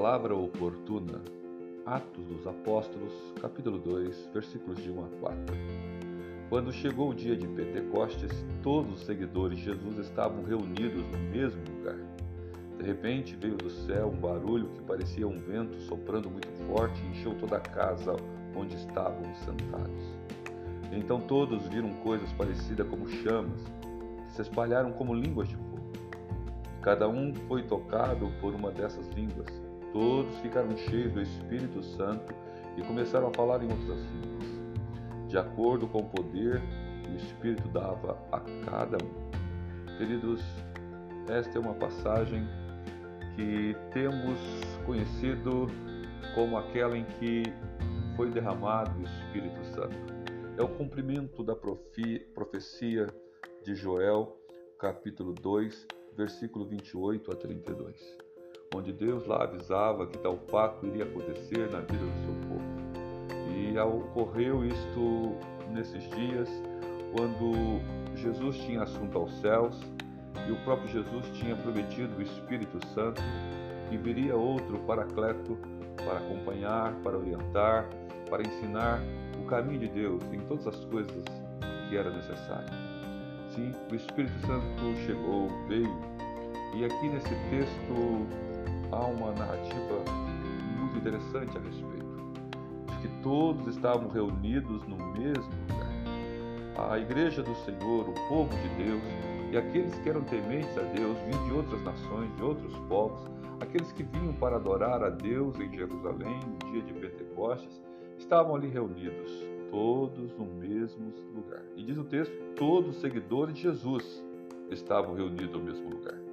palavra oportuna. Atos dos Apóstolos, capítulo 2, versículos de 1 a 4. Quando chegou o dia de Pentecostes, todos os seguidores de Jesus estavam reunidos no mesmo lugar. De repente veio do céu um barulho que parecia um vento soprando muito forte e encheu toda a casa onde estavam sentados. Então todos viram coisas parecidas como chamas, que se espalharam como línguas de fogo. Cada um foi tocado por uma dessas línguas. Todos ficaram cheios do Espírito Santo e começaram a falar em outras línguas, de acordo com o poder que o Espírito dava a cada um. Queridos, esta é uma passagem que temos conhecido como aquela em que foi derramado o Espírito Santo. É o cumprimento da profecia de Joel, capítulo 2, versículo 28 a 32, onde Deus lá avisava que tal fato iria acontecer na vida do seu povo. E ocorreu isto nesses dias, quando Jesus tinha assunto aos céus e o próprio Jesus tinha prometido o Espírito Santo e viria outro paracleto para acompanhar, para orientar, para ensinar o caminho de Deus em todas as coisas que era necessário. Sim, o Espírito Santo chegou, veio, e aqui nesse texto há uma narrativa muito interessante a respeito, de que todos estavam reunidos no mesmo lugar. A igreja do Senhor, o povo de Deus, e aqueles que eram tementes a Deus, vinham de outras nações, de outros povos, aqueles que vinham para adorar a Deus em Jerusalém no dia de Pentecostes, estavam ali reunidos, todos no mesmo lugar. E diz o texto: todos os seguidores de Jesus estavam reunidos no mesmo lugar.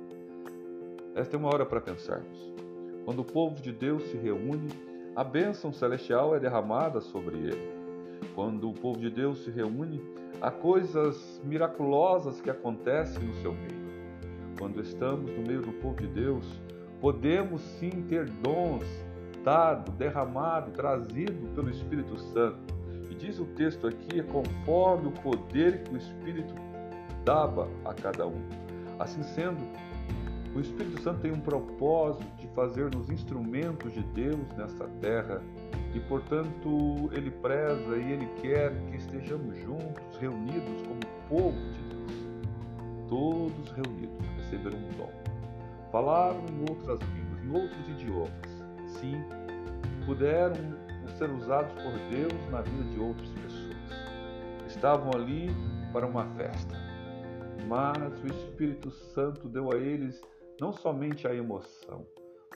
Esta é uma hora para pensarmos. Quando o povo de Deus se reúne, a bênção celestial é derramada sobre ele. Quando o povo de Deus se reúne, há coisas miraculosas que acontecem no seu meio. Quando estamos no meio do povo de Deus, podemos sim ter dons dado, derramado, trazido pelo Espírito Santo. E diz o texto aqui, é conforme o poder que o Espírito dava a cada um. Assim sendo, o Espírito Santo tem um propósito de fazer-nos instrumentos de Deus nesta terra e, portanto, ele preza e ele quer que estejamos juntos, reunidos como povo de Deus. Todos reunidos receberam um dom. Falaram em outras línguas, em outros idiomas sim, puderam ser usados por Deus na vida de outras pessoas. Estavam ali para uma festa, mas o Espírito Santo deu a eles não somente a emoção,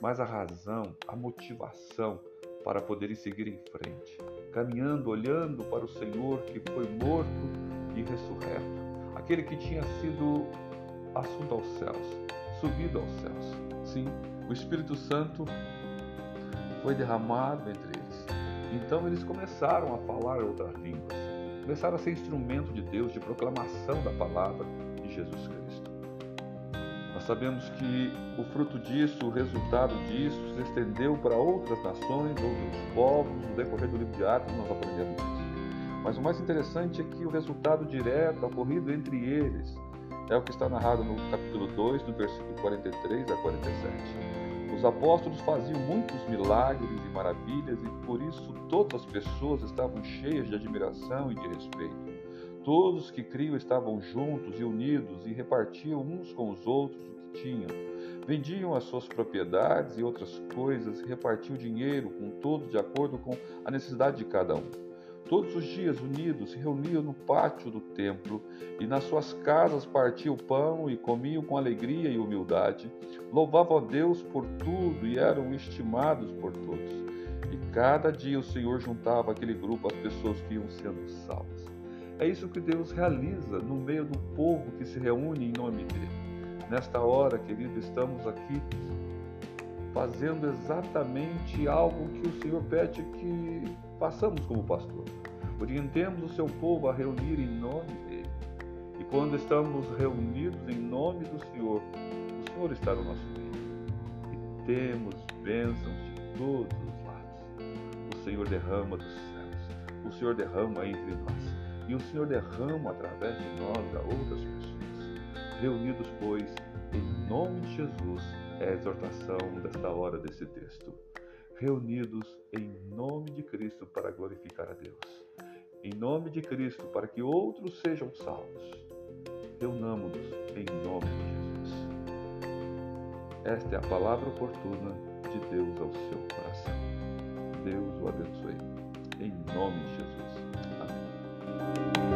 mas a razão, a motivação para poderem seguir em frente, caminhando, olhando para o Senhor que foi morto e ressurreto, aquele que tinha sido assunto aos céus, subido aos céus. Sim, o Espírito Santo foi derramado entre eles. Então eles começaram a falar outras línguas, começaram a ser instrumento de Deus, de proclamação da palavra de Jesus Cristo. Nós sabemos que o fruto disso, o resultado disso, se estendeu para outras nações, outros povos, no decorrer do livro de Atos nós aprendemos isso. Mas o mais interessante é que o resultado direto ocorrido entre eles é o que está narrado no capítulo 2, do versículo 43 a 47. Os apóstolos faziam muitos milagres e maravilhas e por isso todas as pessoas estavam cheias de admiração e de respeito. Todos que criam estavam juntos e unidos e repartiam uns com os outros o que tinham. Vendiam as suas propriedades e outras coisas e repartiam dinheiro com todos de acordo com a necessidade de cada um. Todos os dias, unidos, se reuniam no pátio do templo e nas suas casas partiam pão e comiam com alegria e humildade. Louvavam a Deus por tudo e eram estimados por todos. E cada dia o Senhor juntava aquele grupo as pessoas que iam sendo salvas. É isso que Deus realiza no meio do povo que se reúne em nome dele. Nesta hora, querido, estamos aqui fazendo exatamente algo que o Senhor pede que façamos como pastor. Orientemos o seu povo a reunir em nome dele. E quando estamos reunidos em nome do Senhor, o Senhor está no nosso meio. E temos bênçãos de todos os lados. O Senhor derrama dos céus. O Senhor derrama entre nós. E o Senhor derrama através de nós a outras pessoas. Reunidos, pois, em nome de Jesus, é a exortação desta hora desse texto. Reunidos em nome de Cristo para glorificar a Deus. Em nome de Cristo para que outros sejam salvos. Reunamos-nos em nome de Jesus. Esta é a palavra oportuna de Deus ao seu coração. Deus o abençoe. Em nome de Jesus. thank you